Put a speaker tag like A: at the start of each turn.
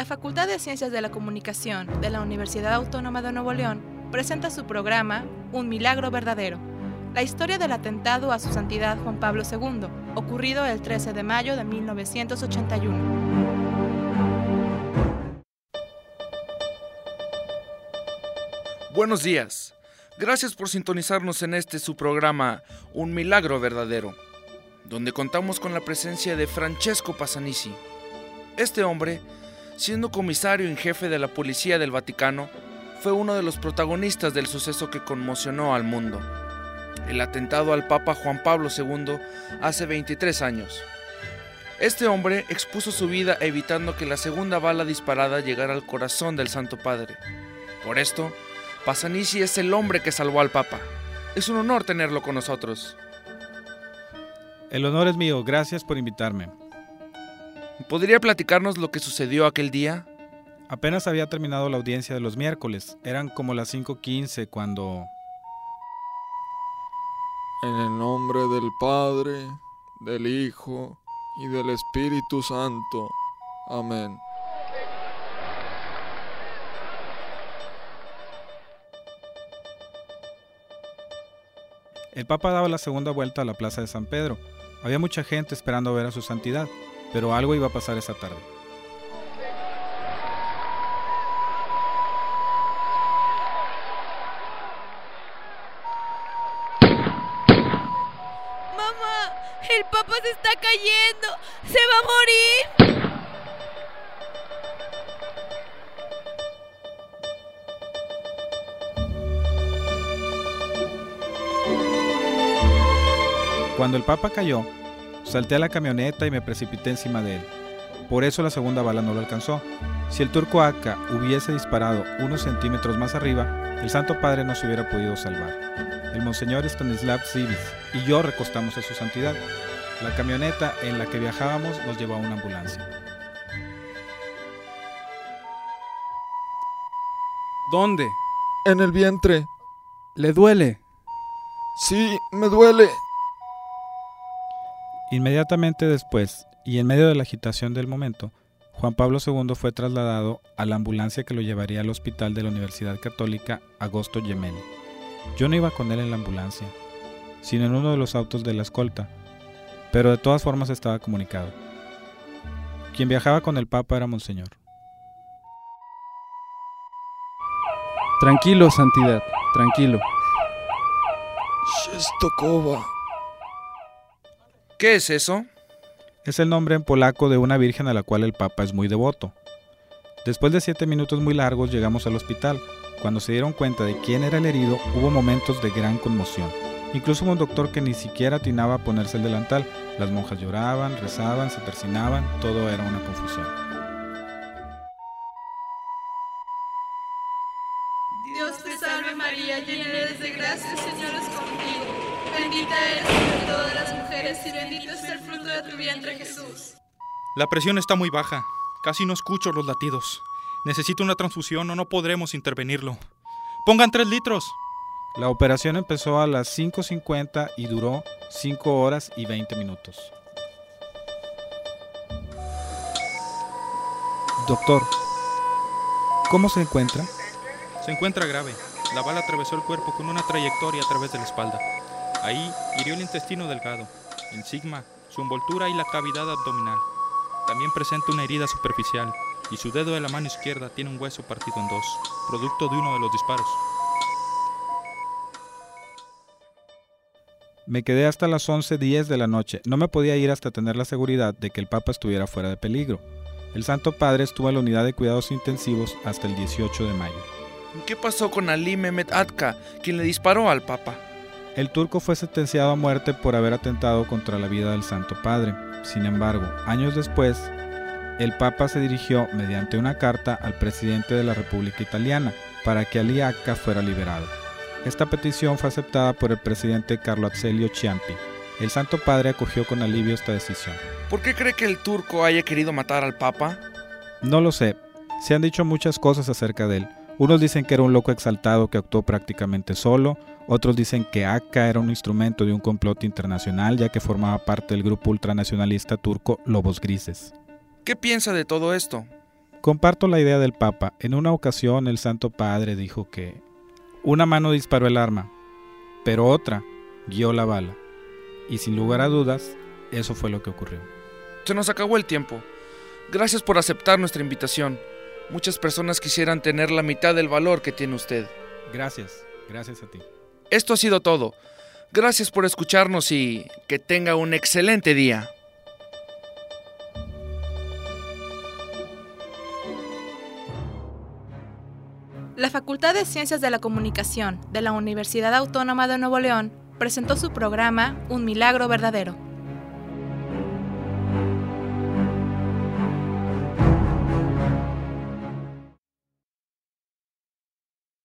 A: La Facultad de Ciencias de la Comunicación de la Universidad Autónoma de Nuevo León presenta su programa Un Milagro Verdadero, la historia del atentado a su santidad Juan Pablo II, ocurrido el 13 de mayo de 1981.
B: Buenos días. Gracias por sintonizarnos en este su programa Un Milagro Verdadero, donde contamos con la presencia de Francesco Pasanisi. Este hombre, siendo comisario en jefe de la Policía del Vaticano, fue uno de los protagonistas del suceso que conmocionó al mundo, el atentado al Papa Juan Pablo II hace 23 años. Este hombre expuso su vida evitando que la segunda bala disparada llegara al corazón del Santo Padre. Por esto, Pasanisi es el hombre que salvó al Papa. Es un honor tenerlo con nosotros.
C: El honor es mío, gracias por invitarme.
B: ¿Podría platicarnos lo que sucedió aquel día?
C: Apenas había terminado la audiencia de los miércoles, eran como las 5.15 cuando...
D: En el nombre del Padre, del Hijo y del Espíritu Santo. Amén.
C: El Papa daba la segunda vuelta a la Plaza de San Pedro. Había mucha gente esperando ver a su santidad, pero algo iba a pasar esa tarde.
E: ¡Mamá! ¡El Papa se está cayendo! ¡Se va a morir!
C: Cuando el Papa cayó, salté a la camioneta y me precipité encima de él. Por eso la segunda bala no lo alcanzó. Si el turco Aka hubiese disparado unos centímetros más arriba, el Santo Padre no se hubiera podido salvar. El Monseñor Stanislav Zivis y yo recostamos a su santidad. La camioneta en la que viajábamos nos llevó a una ambulancia.
F: ¿Dónde?
D: En el vientre.
F: ¿Le duele?
D: Sí, me duele.
C: Inmediatamente después, y en medio de la agitación del momento, Juan Pablo II fue trasladado a la ambulancia que lo llevaría al hospital de la Universidad Católica Agosto Gemelli. Yo no iba con él en la ambulancia, sino en uno de los autos de la escolta, pero de todas formas estaba comunicado. Quien viajaba con el Papa era Monseñor.
F: Tranquilo, Santidad, tranquilo.
D: Shestokova.
B: ¿Qué es eso?
C: Es el nombre en polaco de una virgen a la cual el Papa es muy devoto. Después de siete minutos muy largos llegamos al hospital. Cuando se dieron cuenta de quién era el herido, hubo momentos de gran conmoción. Incluso hubo un doctor que ni siquiera atinaba a ponerse el delantal. Las monjas lloraban, rezaban, se persinaban, todo era una confusión.
G: Dios te salve María, llena eres de gracia, el Señor es contigo. Bendita eres entre todas las y bendito es el fruto de tu vientre Jesús.
H: La presión está muy baja. Casi no escucho los latidos. Necesito una transfusión o no podremos intervenirlo. Pongan tres litros.
C: La operación empezó a las 5.50 y duró 5 horas y 20 minutos. Doctor, ¿cómo se encuentra?
H: Se encuentra grave. La bala atravesó el cuerpo con una trayectoria a través de la espalda. Ahí hirió el intestino delgado, el sigma, su envoltura y la cavidad abdominal. También presenta una herida superficial y su dedo de la mano izquierda tiene un hueso partido en dos, producto de uno de los disparos.
C: Me quedé hasta las 11.10 de la noche. No me podía ir hasta tener la seguridad de que el Papa estuviera fuera de peligro. El Santo Padre estuvo en la unidad de cuidados intensivos hasta el 18 de mayo.
B: ¿Qué pasó con Ali Mehmet Atka, quien le disparó al Papa?
C: El turco fue sentenciado a muerte por haber atentado contra la vida del Santo Padre. Sin embargo, años después, el Papa se dirigió mediante una carta al presidente de la República Italiana para que Ali Akka fuera liberado. Esta petición fue aceptada por el presidente Carlo Azeglio Ciampi. El Santo Padre acogió con alivio esta decisión.
B: ¿Por qué cree que el turco haya querido matar al Papa?
C: No lo sé. Se han dicho muchas cosas acerca de él. Unos dicen que era un loco exaltado que actuó prácticamente solo, otros dicen que Akka era un instrumento de un complot internacional ya que formaba parte del grupo ultranacionalista turco Lobos Grises.
B: ¿Qué piensa de todo esto?
C: Comparto la idea del Papa. En una ocasión el Santo Padre dijo que una mano disparó el arma, pero otra guió la bala. Y sin lugar a dudas, eso fue lo que ocurrió.
B: Se nos acabó el tiempo. Gracias por aceptar nuestra invitación. Muchas personas quisieran tener la mitad del valor que tiene usted.
C: Gracias, gracias a ti.
B: Esto ha sido todo. Gracias por escucharnos y que tenga un excelente día.
A: La Facultad de Ciencias de la Comunicación de la Universidad Autónoma de Nuevo León presentó su programa Un Milagro Verdadero